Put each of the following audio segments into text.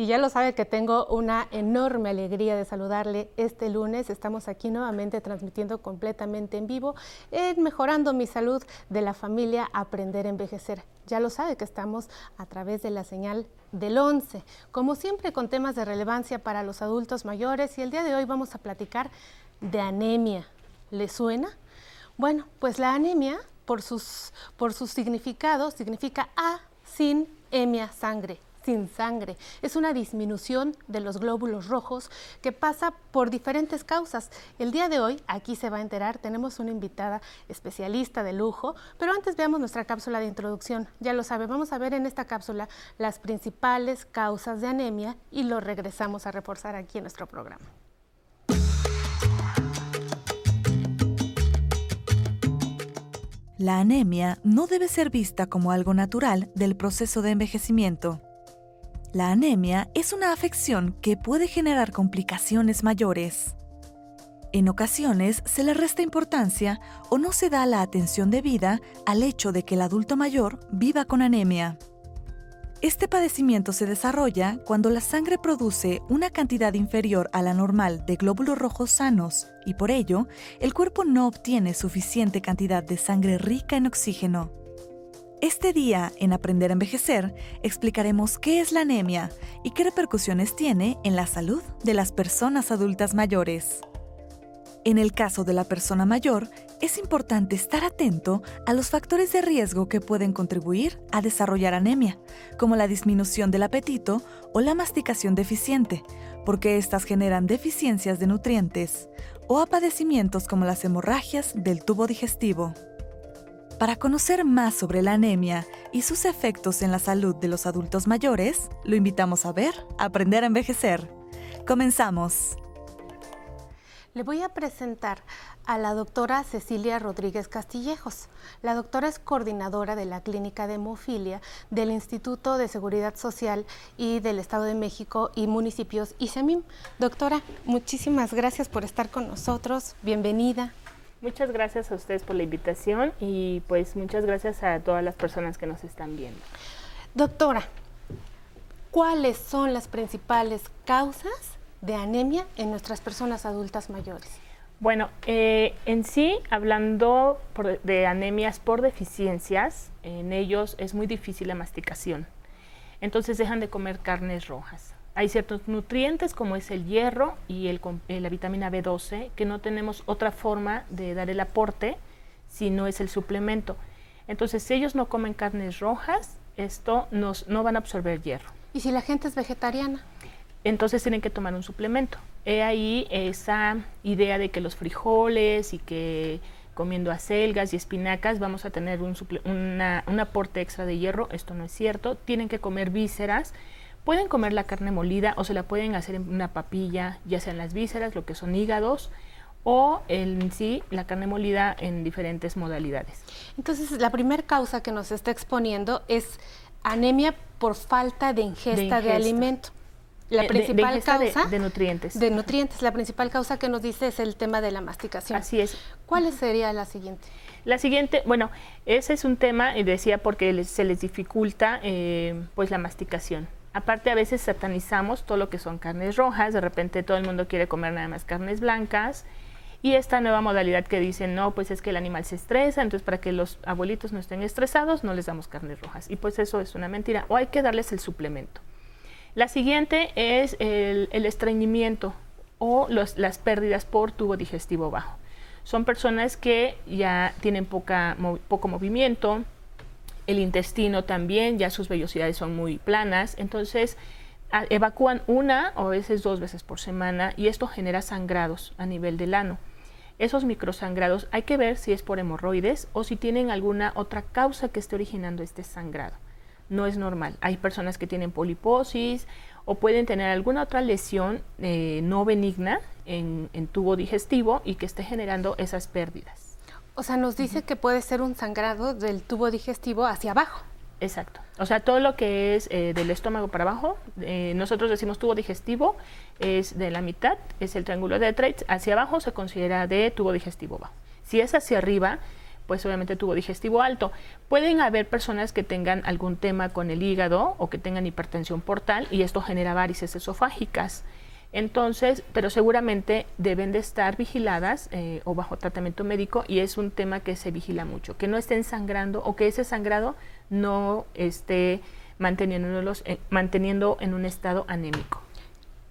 y ya lo sabe que tengo una enorme alegría de saludarle este lunes. Estamos aquí nuevamente transmitiendo completamente en vivo en Mejorando mi Salud de la familia Aprender a Envejecer. Ya lo sabe que estamos a través de la señal del 11, como siempre con temas de relevancia para los adultos mayores y el día de hoy vamos a platicar de anemia. ¿Le suena? Bueno, pues la anemia, por, sus, por su significado, significa A sin emia sangre sin sangre. Es una disminución de los glóbulos rojos que pasa por diferentes causas. El día de hoy, aquí se va a enterar, tenemos una invitada especialista de lujo, pero antes veamos nuestra cápsula de introducción. Ya lo sabe, vamos a ver en esta cápsula las principales causas de anemia y lo regresamos a reforzar aquí en nuestro programa. La anemia no debe ser vista como algo natural del proceso de envejecimiento. La anemia es una afección que puede generar complicaciones mayores. En ocasiones se le resta importancia o no se da la atención debida al hecho de que el adulto mayor viva con anemia. Este padecimiento se desarrolla cuando la sangre produce una cantidad inferior a la normal de glóbulos rojos sanos y por ello el cuerpo no obtiene suficiente cantidad de sangre rica en oxígeno. Este día, en Aprender a Envejecer, explicaremos qué es la anemia y qué repercusiones tiene en la salud de las personas adultas mayores. En el caso de la persona mayor, es importante estar atento a los factores de riesgo que pueden contribuir a desarrollar anemia, como la disminución del apetito o la masticación deficiente, porque éstas generan deficiencias de nutrientes, o a padecimientos como las hemorragias del tubo digestivo. Para conocer más sobre la anemia y sus efectos en la salud de los adultos mayores, lo invitamos a ver Aprender a Envejecer. Comenzamos. Le voy a presentar a la doctora Cecilia Rodríguez Castillejos. La doctora es coordinadora de la Clínica de Hemofilia del Instituto de Seguridad Social y del Estado de México y municipios ISEMIM. Doctora, muchísimas gracias por estar con nosotros. Bienvenida. Muchas gracias a ustedes por la invitación y pues muchas gracias a todas las personas que nos están viendo. Doctora, ¿cuáles son las principales causas de anemia en nuestras personas adultas mayores? Bueno, eh, en sí, hablando de anemias por deficiencias, en ellos es muy difícil la masticación. Entonces dejan de comer carnes rojas. Hay ciertos nutrientes como es el hierro y el, eh, la vitamina B12 que no tenemos otra forma de dar el aporte si no es el suplemento. Entonces, si ellos no comen carnes rojas, esto nos, no van a absorber hierro. ¿Y si la gente es vegetariana? Entonces tienen que tomar un suplemento. He ahí esa idea de que los frijoles y que comiendo acelgas y espinacas vamos a tener un, un aporte extra de hierro. Esto no es cierto. Tienen que comer vísceras Pueden comer la carne molida o se la pueden hacer en una papilla, ya sean las vísceras, lo que son hígados, o en sí la carne molida en diferentes modalidades. Entonces, la primera causa que nos está exponiendo es anemia por falta de ingesta de, alimento. La principal causa de, nutrientes. De nutrientes. La principal causa que nos dice es el tema de la masticación. Así es. ¿Cuál sería la siguiente? La siguiente, bueno, ese es un tema, y decía, porque se les dificulta eh, pues la masticación. Aparte a veces satanizamos todo lo que son carnes rojas, de repente todo el mundo quiere comer nada más carnes blancas. Y esta nueva modalidad que dicen, no, pues es que el animal se estresa, entonces para que los abuelitos no estén estresados, no les damos carnes rojas. Y pues eso es una mentira, o hay que darles el suplemento. La siguiente es el, estreñimiento o las pérdidas por tubo digestivo bajo. Son personas que ya tienen poca, poco movimiento, el intestino también, ya sus vellosidades son muy planas, entonces evacúan una o a veces dos veces por semana y esto genera sangrados a nivel del ano. Esos microsangrados hay que ver si es por hemorroides o si tienen alguna otra causa que esté originando este sangrado. No es normal. Hay personas que tienen poliposis o pueden tener alguna otra lesión eh, no benigna en tubo digestivo y que esté generando esas pérdidas. O sea, nos dice que puede ser un sangrado del tubo digestivo hacia abajo. Exacto. O sea, todo lo que es eh, del estómago para abajo, eh, nosotros decimos tubo digestivo, es de la mitad, es el triángulo de Treitz, hacia abajo se considera de tubo digestivo bajo. Si es hacia arriba, pues obviamente tubo digestivo alto. Pueden haber personas que tengan algún tema con el hígado o que tengan hipertensión portal y esto genera varices esofágicas. Entonces, pero seguramente deben de estar vigiladas eh, o bajo tratamiento médico y es un tema que se vigila mucho, que no estén sangrando o que ese sangrado no esté manteniéndolos, eh, manteniendo en un estado anémico.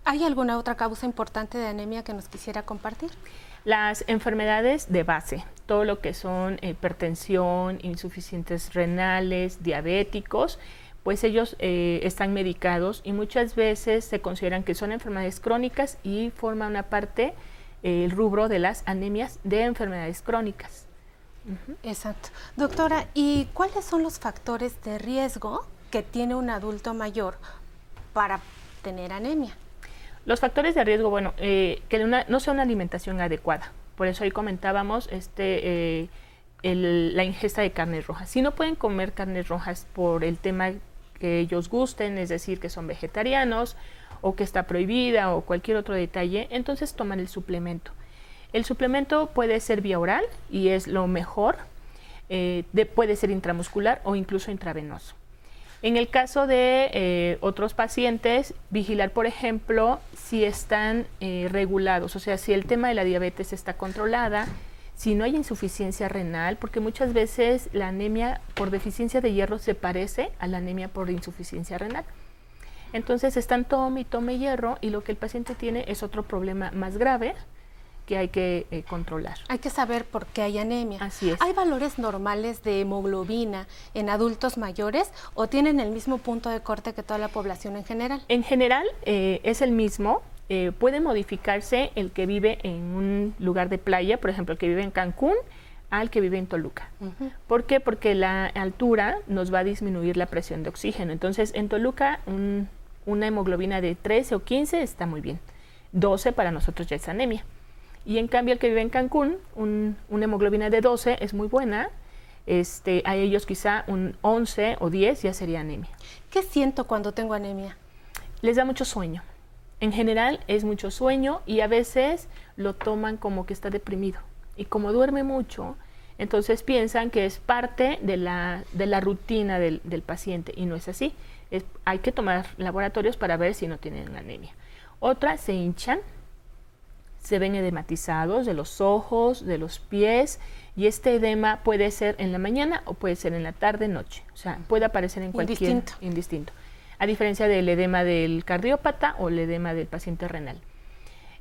¿Hay alguna otra causa importante de anemia que nos quisiera compartir? Las enfermedades de base, todo lo que son hipertensión, insuficientes renales, diabéticos, pues ellos eh, están medicados y muchas veces se consideran que son enfermedades crónicas y forma una parte eh, el rubro de las anemias de enfermedades crónicas. Exacto. Doctora, ¿y cuáles son los factores de riesgo que tiene un adulto mayor para tener anemia? Los factores de riesgo, bueno, eh, que no sea una alimentación adecuada. Por eso ahí comentábamos este, la ingesta de carnes rojas. Si no pueden comer carnes rojas por el tema que ellos gusten, es decir, que son vegetarianos o que está prohibida o cualquier otro detalle, entonces toman el suplemento. El suplemento puede ser vía oral y es lo mejor, eh, puede ser intramuscular o incluso intravenoso. En el caso de eh, otros pacientes, vigilar, por ejemplo, si están eh, regulados, o sea, si el tema de la diabetes está controlada, si no hay insuficiencia renal, porque muchas veces la anemia por deficiencia de hierro se parece a la anemia por insuficiencia renal. Entonces están tome y tome hierro y lo que el paciente tiene es otro problema más grave que hay que eh, controlar. Hay que saber por qué hay anemia. Así es. ¿Hay valores normales de hemoglobina en adultos mayores o tienen el mismo punto de corte que toda la población en general? En general eh, es el mismo, eh, puede modificarse el que vive en un lugar de playa, por ejemplo, el que vive en Cancún, al que vive en Toluca. ¿Por qué? Porque la altura nos va a disminuir la presión de oxígeno. Entonces, en Toluca, una hemoglobina de 13 o 15 está muy bien. 12 para nosotros ya es anemia. Y en cambio, el que vive en Cancún, una hemoglobina de 12 es muy buena. Este, a ellos quizá un 11 o 10 ya sería anemia. ¿Qué siento cuando tengo anemia? Les da mucho sueño. En general es mucho sueño y a veces lo toman como que está deprimido. Y como duerme mucho, entonces piensan que es parte de la, de la rutina del, paciente y no es así. hay que tomar laboratorios para ver si no tienen anemia. Otra, se hinchan, se ven edematizados de los ojos, de los pies y este edema puede ser en la mañana o puede ser en la tarde, noche. O sea, puede aparecer en cualquier indistinto. indistinto a diferencia del edema del cardiópata o el edema del paciente renal.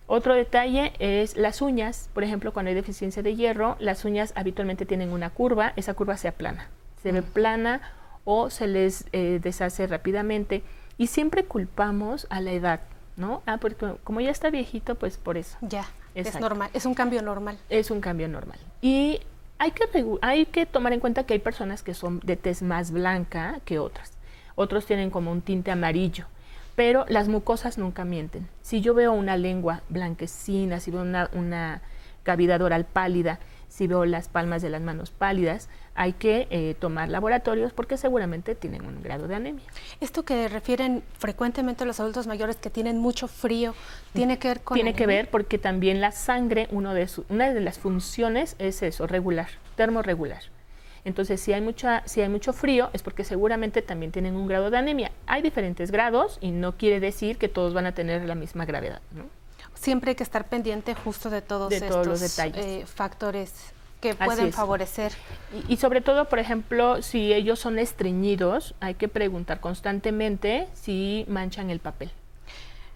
Otro detalle es las uñas. Por ejemplo, cuando hay deficiencia de hierro, las uñas habitualmente tienen una curva, esa curva se aplana. Se ve plana o se les eh, deshace rápidamente. Y siempre culpamos a la edad, ¿no? Ah, porque como ya está viejito, pues por eso. Ya, es normal, es un cambio normal. Es un cambio normal. Y hay que, hay que tomar en cuenta que hay personas que son de tez más blanca que otras otros tienen como un tinte amarillo, pero las mucosas nunca mienten. Si yo veo una lengua blanquecina, si veo una, cavidad oral pálida, si veo las palmas de las manos pálidas, hay que eh, tomar laboratorios porque seguramente tienen un grado de anemia. Esto que refieren frecuentemente los adultos mayores que tienen mucho frío, ¿tiene que ver con Tiene que ver porque también la sangre, uno de una de las funciones es eso, regular, termorregular. Entonces, si hay, mucha, si hay mucho frío, es porque seguramente también tienen un grado de anemia. Hay diferentes grados y no quiere decir que todos van a tener la misma gravedad. Siempre hay que estar pendiente justo de todos estos los detalles. Eh, factores que pueden favorecer. Y, y, sobre todo, por ejemplo, si ellos son estreñidos, hay que preguntar constantemente si manchan el papel.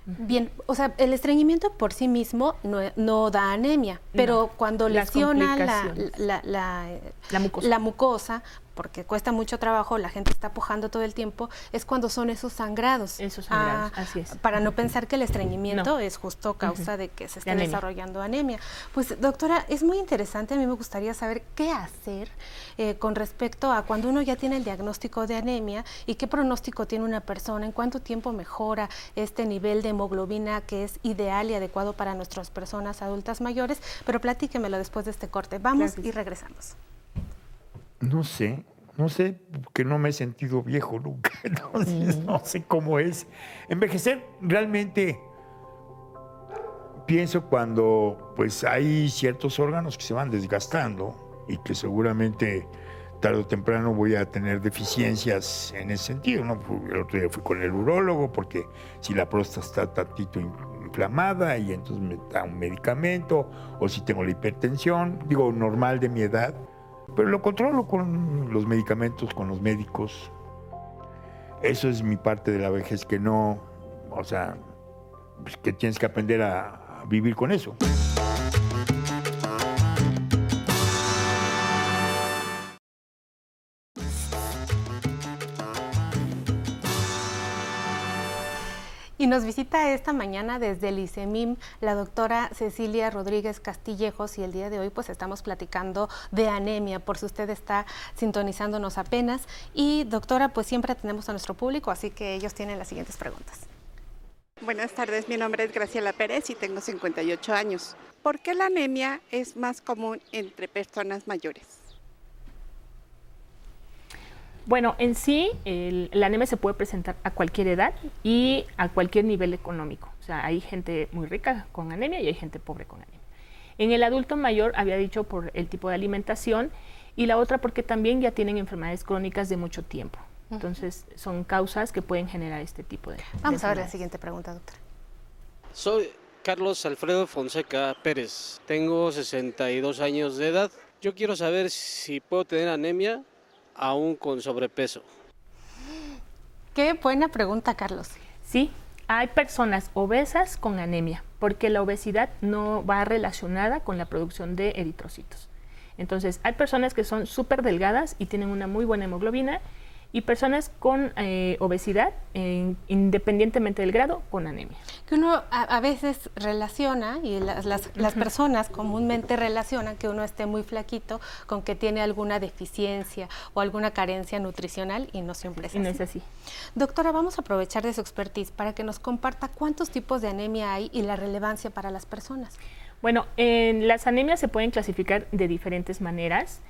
Bien, o sea, el estreñimiento por sí mismo no, da anemia, pero cuando lesiona la, la, mucosa porque cuesta mucho trabajo, la gente está pujando todo el tiempo, es cuando son esos sangrados. Esos sangrados, ah, así es. Para no pensar que el estreñimiento es justo causa de que se esté desarrollando anemia. Pues doctora, es muy interesante, a mí me gustaría saber qué hacer eh, con respecto a cuando uno ya tiene el diagnóstico de anemia y qué pronóstico tiene una persona, en cuánto tiempo mejora este nivel de hemoglobina que es ideal y adecuado para nuestras personas adultas mayores, pero platíquemelo después de este corte. Vamos y regresamos. No sé, no sé, porque no me he sentido viejo nunca, entonces no sé cómo es. Envejecer realmente pienso cuando pues hay ciertos órganos que se van desgastando y que seguramente tarde o temprano voy a tener deficiencias en ese sentido. ¿no? El otro día fui con el urólogo porque si la próstata está tantito inflamada y entonces me da un medicamento, o si tengo la hipertensión, digo, normal de mi edad, pero lo controlo con los medicamentos, con los médicos. Eso es mi parte de la vejez que no, o sea, pues, que tienes que aprender a vivir con eso. Nos visita esta mañana desde el ICEMIM la doctora Cecilia Rodríguez Castillejos y el día de hoy pues estamos platicando de anemia, por si usted está sintonizándonos apenas. Y doctora, pues siempre tenemos a nuestro público, así que ellos tienen las siguientes preguntas. Buenas tardes, mi nombre es Graciela Pérez y tengo 58 años. ¿Por qué la anemia es más común entre personas mayores? Bueno, en sí, el, la anemia se puede presentar a cualquier edad y a cualquier nivel económico. O sea, hay gente muy rica con anemia y hay gente pobre con anemia. En el adulto mayor había dicho por el tipo de alimentación y la otra porque también ya tienen enfermedades crónicas de mucho tiempo. Entonces, son causas que pueden generar este tipo de. Vamos a ver la siguiente pregunta, doctora. Soy Carlos Alfredo Fonseca Pérez. Tengo 62 años de edad. Yo quiero saber si puedo tener anemia aún con sobrepeso? Qué buena pregunta, Carlos. Sí, hay personas obesas con anemia, porque la obesidad no va relacionada con la producción de eritrocitos. Entonces, hay personas que son súper delgadas y tienen una muy buena hemoglobina y personas con eh, obesidad, independientemente del grado, con anemia. Que uno a, veces relaciona, y las, las, personas comúnmente relacionan que uno esté muy flaquito con que tiene alguna deficiencia o alguna carencia nutricional y no siempre es así. no es así. Doctora, vamos a aprovechar de su expertise para que nos comparta cuántos tipos de anemia hay y la relevancia para las personas. Bueno, en las anemias se pueden clasificar de diferentes maneras.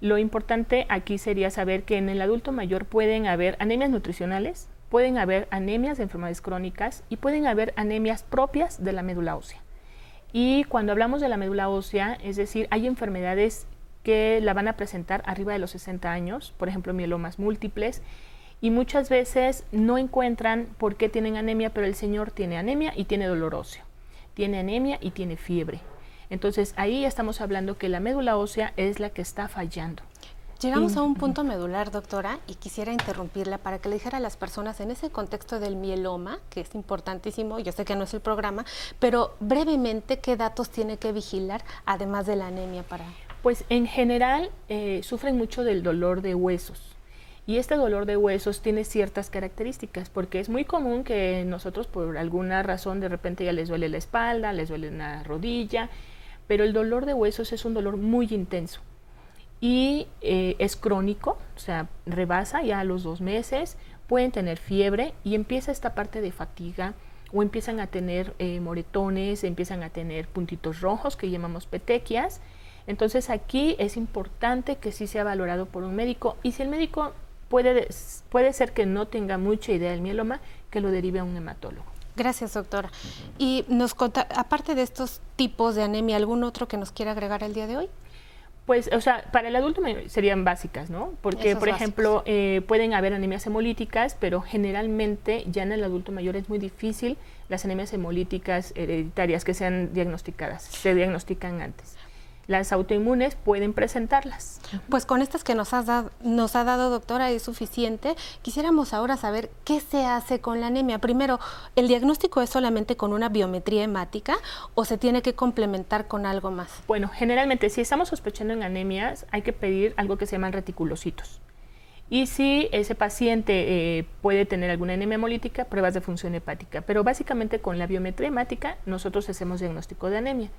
Lo importante aquí sería saber que en el adulto mayor pueden haber anemias nutricionales, pueden haber anemias de enfermedades crónicas y pueden haber anemias propias de la médula ósea. Y cuando hablamos de la médula ósea, es decir, hay enfermedades que la van a presentar arriba de los 60 años, por ejemplo, mielomas múltiples, y muchas veces no encuentran por qué tienen anemia, pero el señor tiene anemia y tiene dolor óseo, tiene anemia y tiene fiebre. Entonces ahí estamos hablando que la médula ósea es la que está fallando. Llegamos a un punto medular, doctora, y quisiera interrumpirla para que le dijera a las personas en ese contexto del mieloma, que es importantísimo, yo sé que no es el programa, pero brevemente, ¿qué datos tiene que vigilar además de la anemia para...? Pues en general eh, sufren mucho del dolor de huesos. Y este dolor de huesos tiene ciertas características, porque es muy común que nosotros por alguna razón de repente ya les duele la espalda, les duele una rodilla, pero el dolor de huesos es un dolor muy intenso y eh, es crónico, o sea, rebasa ya a los dos meses, pueden tener fiebre y empieza esta parte de fatiga o empiezan a tener eh, moretones, empiezan a tener puntitos rojos que llamamos petequias. Entonces aquí es importante que sí sea valorado por un médico y si el médico puede, puede ser que no tenga mucha idea del mieloma, que lo derive a un hematólogo. Gracias, doctora. Y nos aparte de estos tipos de anemia, ¿algún otro que nos quiera agregar el día de hoy? Pues, o sea, para el adulto serían básicas, ¿no? Porque, por ejemplo, eh, pueden haber anemias hemolíticas, pero generalmente ya en el adulto mayor es muy difícil las anemias hemolíticas hereditarias que sean diagnosticadas, se diagnostican antes las autoinmunes pueden presentarlas. Pues con estas que nos, has dado, nos ha dado, doctora, es suficiente. Quisiéramos ahora saber qué se hace con la anemia. Primero, ¿el diagnóstico es solamente con una biometría hemática o se tiene que complementar con algo más? Bueno, generalmente si estamos sospechando en anemias, hay que pedir algo que se llaman reticulocitos. Y si ese paciente eh, puede tener alguna anemia hemolítica, pruebas de función hepática. Pero básicamente con la biometría hemática nosotros hacemos diagnóstico de anemia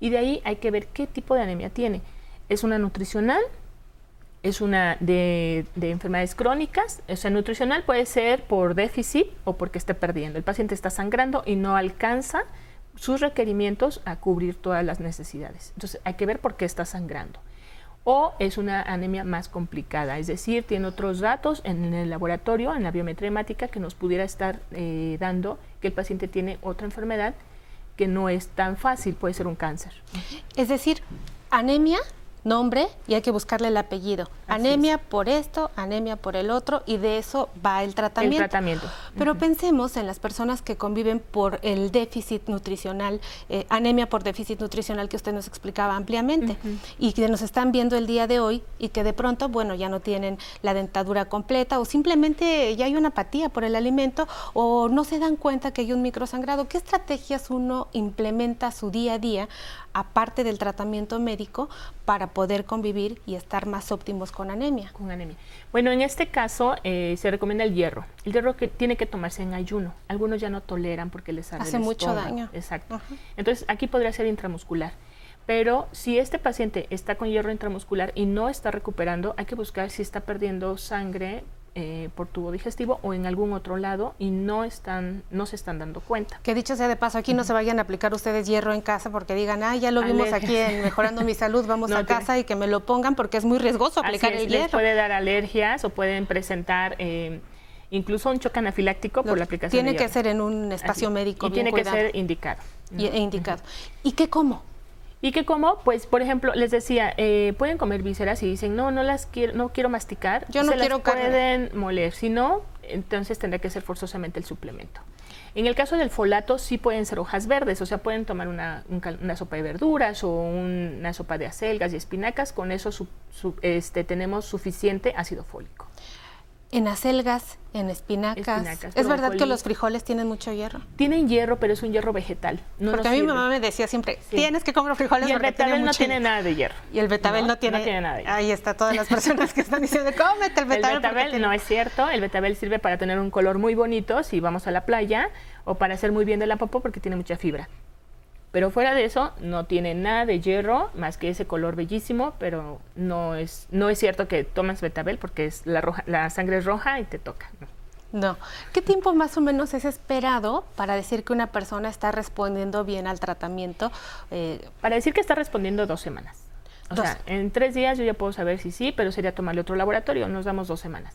y de ahí hay que ver qué tipo de anemia tiene. ¿Es una nutricional? ¿Es una de, enfermedades crónicas? O sea, nutricional puede ser por déficit o porque esté perdiendo. El paciente está sangrando y no alcanza sus requerimientos a cubrir todas las necesidades. Entonces hay que ver por qué está sangrando. O es una anemia más complicada, es decir, tiene otros datos en el laboratorio, en la biometría hemática, que nos pudiera estar eh, dando que el paciente tiene otra enfermedad que no es tan fácil, puede ser un cáncer. Es decir, anemia nombre y hay que buscarle el apellido. anemia por esto, anemia por el otro y de eso va el tratamiento. El tratamiento. Pero pensemos en las personas que conviven por el déficit nutricional, eh, anemia por déficit nutricional que usted nos explicaba ampliamente y que nos están viendo el día de hoy y que de pronto, bueno, ya no tienen la dentadura completa o simplemente ya hay una apatía por el alimento o no se dan cuenta que hay un microsangrado. ¿Qué estrategias uno implementa su día a día aparte del tratamiento médico para poder convivir y estar más óptimos con anemia. Con anemia. Bueno, en este caso eh, se recomienda el hierro. El hierro que tiene que tomarse en ayuno. Algunos ya no toleran porque les hace mucho daño. Exacto. Entonces aquí podría ser intramuscular. Pero si este paciente está con hierro intramuscular y no está recuperando, hay que buscar si está perdiendo sangre eh, por tubo digestivo o en algún otro lado y no están no se están dando cuenta. Que dicho sea de paso, aquí no se vayan a aplicar ustedes hierro en casa porque digan, ah, ya lo vimos aquí en Mejorando mi Salud, vamos a casa y que me lo pongan porque es muy riesgoso aplicar el hierro. puede dar alergias o pueden presentar... Eh, incluso un choque anafiláctico por la aplicación Tiene que ser en un espacio médico. Y tiene que ser indicado. Y, e indicado. ¿Y qué como? ¿Y qué como? Pues, por ejemplo, les decía, eh, pueden comer vísceras y dicen, no, no las quiero, no quiero masticar. Yo no quiero las pueden moler. Si no, entonces tendrá que ser forzosamente el suplemento. En el caso del folato, sí pueden ser hojas verdes, o sea, pueden tomar una, sopa de verduras o una sopa de acelgas y espinacas. Con eso este, tenemos suficiente ácido fólico. En acelgas, en espinacas. ¿Es verdad que los frijoles tienen mucho hierro? Tienen hierro, pero es un hierro vegetal. porque a mi mamá me decía siempre, tienes que comer frijoles y el betabel no tiene nada de hierro. Y el betabel no, tiene, nada de hierro. Ahí está todas las personas que están diciendo, cómete el betabel. El betabel no es cierto. El betabel sirve para tener un color muy bonito si vamos a la playa o para hacer muy bien de la popó porque tiene mucha fibra. Pero fuera de eso, no tiene nada de hierro, más que ese color bellísimo, pero no es, no es cierto que tomas betabel porque es la, roja, la sangre es roja y te toca. No. ¿Qué tiempo más o menos es esperado para decir que una persona está respondiendo bien al tratamiento? Eh, para decir que está respondiendo dos semanas. O sea, en tres días yo ya puedo saber si sí, pero sería tomarle otro laboratorio, nos damos dos semanas.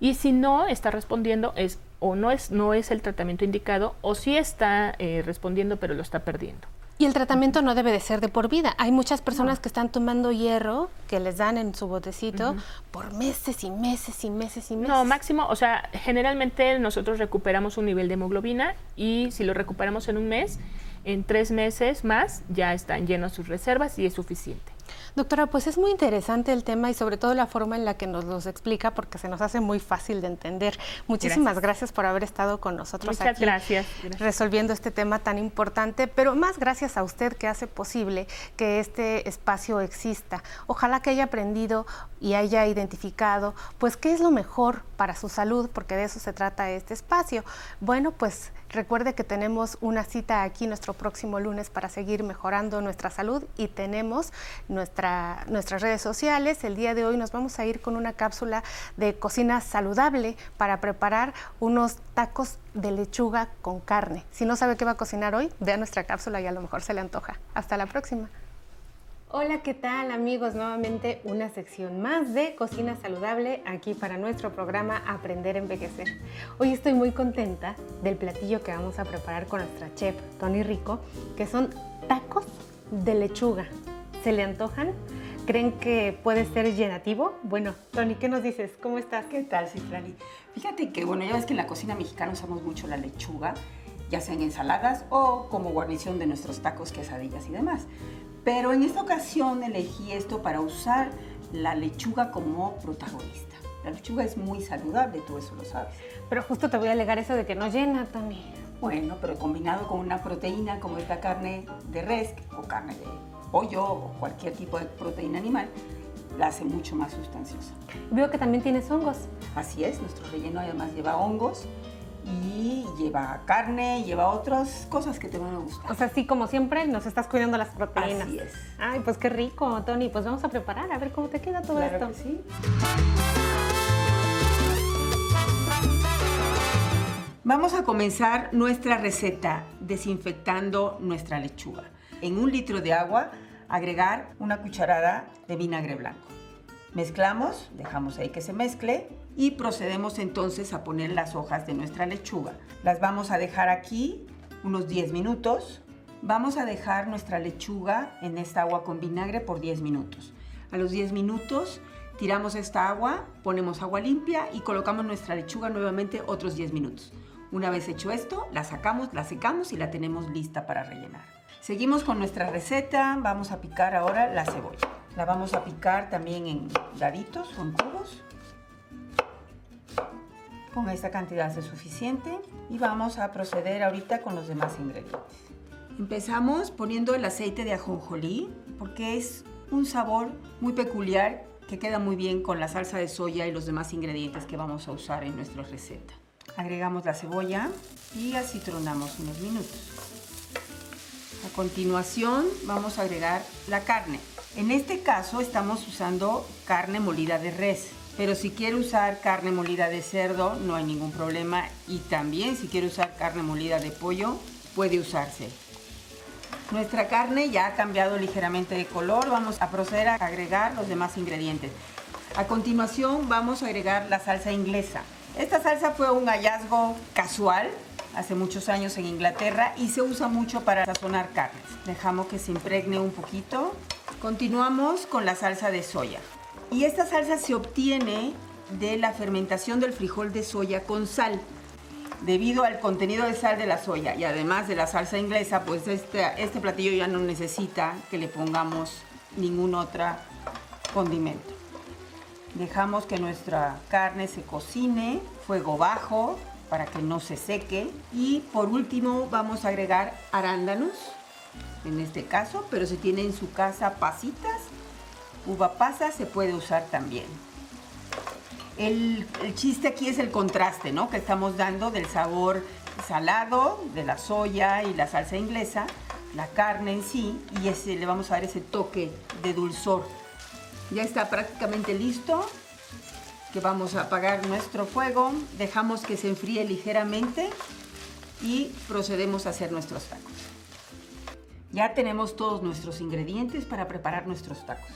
Y si no está respondiendo, es o no es, no es el tratamiento indicado, o sí está eh, respondiendo, pero lo está perdiendo. Y el tratamiento no debe de ser de por vida. Hay muchas personas que están tomando hierro que les dan en su botecito por meses y meses y meses y meses. No, máximo, o sea, generalmente nosotros recuperamos un nivel de hemoglobina y si lo recuperamos en un mes, en tres meses más ya están llenos sus reservas y es suficiente. Doctora, pues es muy interesante el tema y sobre todo la forma en la que nos los explica porque se nos hace muy fácil de entender. Muchísimas gracias, por haber estado con nosotros aquí gracias. resolviendo este tema tan importante, pero más gracias a usted que hace posible que este espacio exista. Ojalá que haya aprendido y haya identificado pues qué es lo mejor para su salud, porque de eso se trata este espacio. Bueno, pues recuerde que tenemos una cita aquí nuestro próximo lunes para seguir mejorando nuestra salud y tenemos nuestra, nuestras redes sociales. El día de hoy nos vamos a ir con una cápsula de cocina saludable para preparar unos tacos de lechuga con carne. Si no sabe qué va a cocinar hoy, vea nuestra cápsula y a lo mejor se le antoja. Hasta la próxima. Hola, ¿qué tal amigos? Nuevamente una sección más de Cocina Saludable aquí para nuestro programa Aprender a Envejecer. Hoy estoy muy contenta del platillo que vamos a preparar con nuestra chef Tony Rico, que son tacos de lechuga. ¿Se le antojan? ¿Creen que puede ser llenativo? Bueno, Tony, ¿qué nos dices? ¿Cómo estás? ¿Qué tal, Cifrani? Fíjate que, bueno, ya ves que en la cocina mexicana usamos mucho la lechuga, ya sea en ensaladas o como guarnición de nuestros tacos, quesadillas y demás. Pero en esta ocasión elegí esto para usar la lechuga como protagonista. La lechuga es muy saludable, tú eso lo sabes. Pero justo te voy a alegar eso de que no llena, Tony. Bueno, pero combinado con una proteína como esta carne de res o carne de pollo o cualquier tipo de proteína animal, la hace mucho más sustanciosa. Veo que también tienes hongos. Así es, nuestro relleno además lleva hongos y lleva carne, lleva otras cosas que te van a gustar. O sea, sí, como siempre, nos estás cuidando las proteínas. Así es. Ay, pues qué rico, Tony. Pues vamos a preparar, a ver cómo te queda todo claro esto. Que sí. Vamos a comenzar nuestra receta desinfectando nuestra lechuga. En un litro de agua, agregar una cucharada de vinagre blanco. Mezclamos, dejamos ahí que se mezcle y procedemos entonces a poner las hojas de nuestra lechuga. Las vamos a dejar aquí unos 10 minutos. Vamos a dejar nuestra lechuga en esta agua con vinagre por 10 minutos. A los 10 minutos tiramos esta agua, ponemos agua limpia y colocamos nuestra lechuga nuevamente otros 10 minutos. Una vez hecho esto, la sacamos, la secamos y la tenemos lista para rellenar. Seguimos con nuestra receta, vamos a picar ahora la cebolla. La vamos a picar también en daditos o en cubos. Con esta cantidad es suficiente y vamos a proceder ahorita con los demás ingredientes. Empezamos poniendo el aceite de ajonjolí porque es un sabor muy peculiar que queda muy bien con la salsa de soya y los demás ingredientes que vamos a usar en nuestra receta. Agregamos la cebolla y acitronamos unos minutos. A continuación vamos a agregar la carne. En este caso estamos usando carne molida de res, pero si quiere usar carne molida de cerdo no hay ningún problema y también si quiere usar carne molida de pollo puede usarse. Nuestra carne ya ha cambiado ligeramente de color, vamos a proceder a agregar los demás ingredientes. A continuación vamos a agregar la salsa inglesa. Esta salsa fue un hallazgo casual hace muchos años en Inglaterra y se usa mucho para sazonar carnes. Dejamos que se impregne un poquito. Continuamos con la salsa de soya. Y esta salsa se obtiene de la fermentación del frijol de soya con sal. Debido al contenido de sal de la soya y además de la salsa inglesa, pues este, este platillo ya no necesita que le pongamos ningún otro condimento. Dejamos que nuestra carne se cocine, fuego bajo, para que no se seque. Y por último vamos a agregar arándanos, en este caso, pero si tiene en su casa pasitas, uva pasa se puede usar también. El, el, chiste aquí es el contraste, ¿no? Que estamos dando del sabor salado de la soya y la salsa inglesa, la carne en sí, y ese, le vamos a dar ese toque de dulzor. Ya está prácticamente listo que vamos a apagar nuestro fuego, dejamos que se enfríe ligeramente y procedemos a hacer nuestros tacos. Ya tenemos todos nuestros ingredientes para preparar nuestros tacos.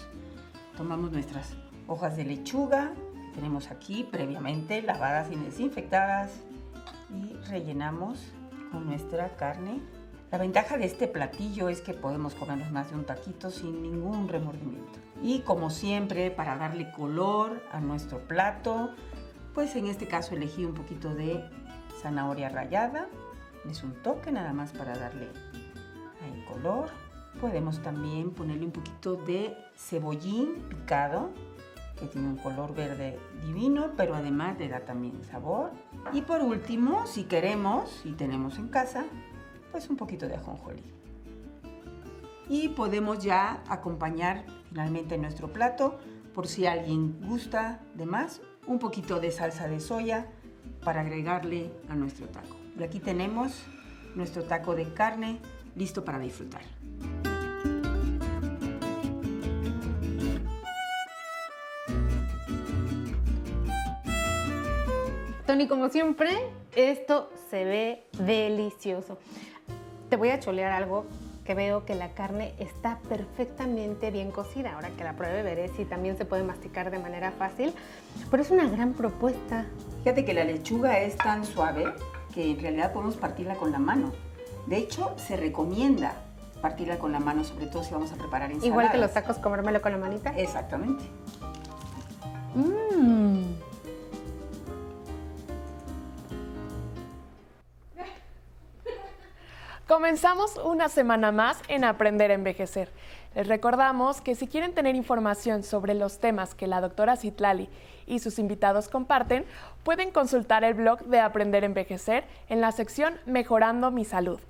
Tomamos nuestras hojas de lechuga, tenemos aquí previamente lavadas y desinfectadas y rellenamos con nuestra carne. La ventaja de este platillo es que podemos comernos más de un taquito sin ningún remordimiento. Y como siempre, para darle color a nuestro plato, pues en este caso elegí un poquito de zanahoria rallada. Es un toque nada más para darle el color. Podemos también ponerle un poquito de cebollín picado, que tiene un color verde divino, pero además le da también sabor. Y por último, si queremos, y tenemos en casa, pues un poquito de ajonjolí. Y podemos ya acompañar finalmente nuestro plato, por si alguien gusta de más, un poquito de salsa de soya para agregarle a nuestro taco. Y aquí tenemos nuestro taco de carne listo para disfrutar. Tony, como siempre, esto se ve delicioso. Te voy a cholear algo que veo que la carne está perfectamente bien cocida. Ahora que la pruebe veré si también se puede masticar de manera fácil, pero es una gran propuesta. Fíjate que la lechuga es tan suave que en realidad podemos partirla con la mano. De hecho, se recomienda partirla con la mano, sobre todo si vamos a preparar ensaladas. Igual que los tacos, comérmelo con la manita. Exactamente. Mmm. Comenzamos una semana más en Aprender a Envejecer. Les recordamos que si quieren tener información sobre los temas que la doctora Citlali y sus invitados comparten, pueden consultar el blog de Aprender a Envejecer en la sección Mejorando mi Salud.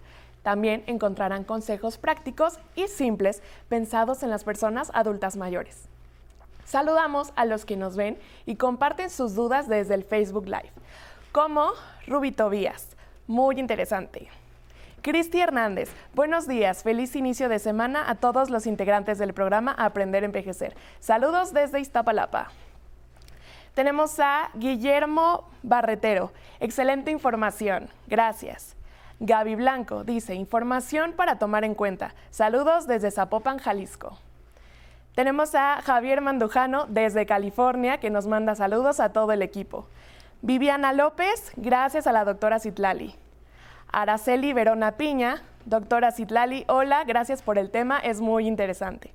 También encontrarán consejos prácticos y simples pensados en las personas adultas mayores. Saludamos a los que nos ven y comparten sus dudas desde el Facebook Live, como Ruby Tobías. Muy interesante. Cristi Hernández, buenos días, feliz inicio de semana a todos los integrantes del programa Aprender a Envejecer. Saludos desde Iztapalapa. Tenemos a Guillermo Barretero, excelente información, gracias. Gaby Blanco dice, información para tomar en cuenta. Saludos desde Zapopan, Jalisco. Tenemos a Javier Mandujano desde California que nos manda saludos a todo el equipo. Viviana López, gracias a la doctora Citlali. Araceli Verona Piña, doctora Citlali, hola, gracias por el tema, es muy interesante.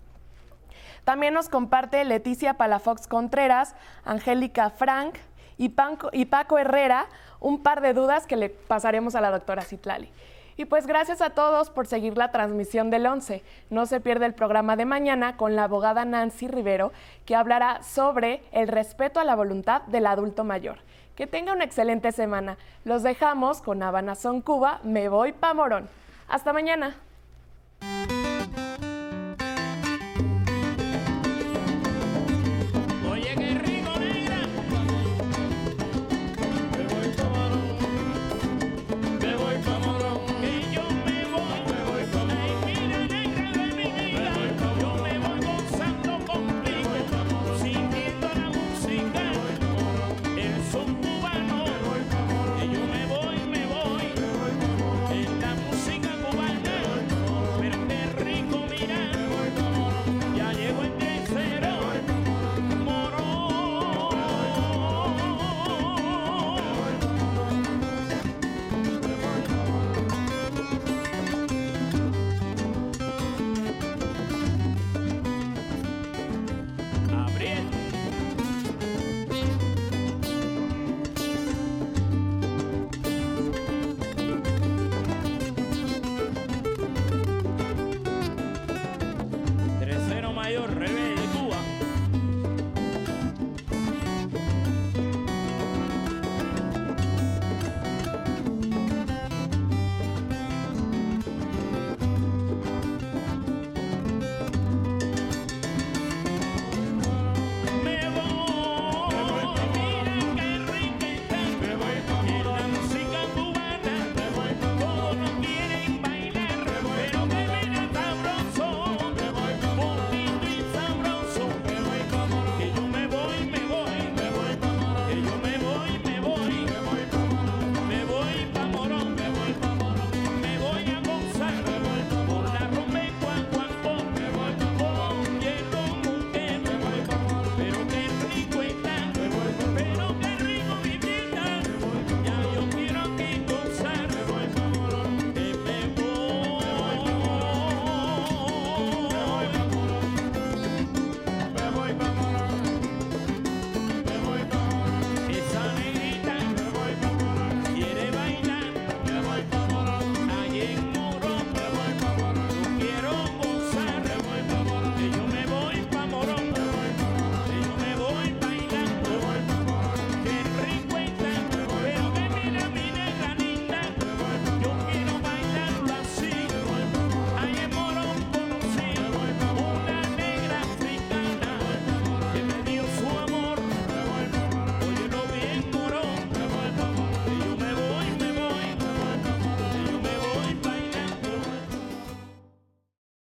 También nos comparte Leticia Palafox Contreras, Angélica Frank y, Paco Herrera un par de dudas que le pasaremos a la doctora Citlali. Y pues gracias a todos por seguir la transmisión del 11. No se pierde el programa de mañana con la abogada Nancy Rivero, que hablará sobre el respeto a la voluntad del adulto mayor. Que tenga una excelente semana. Los dejamos con Habana Son Cuba, me voy pa' Morón. Hasta mañana.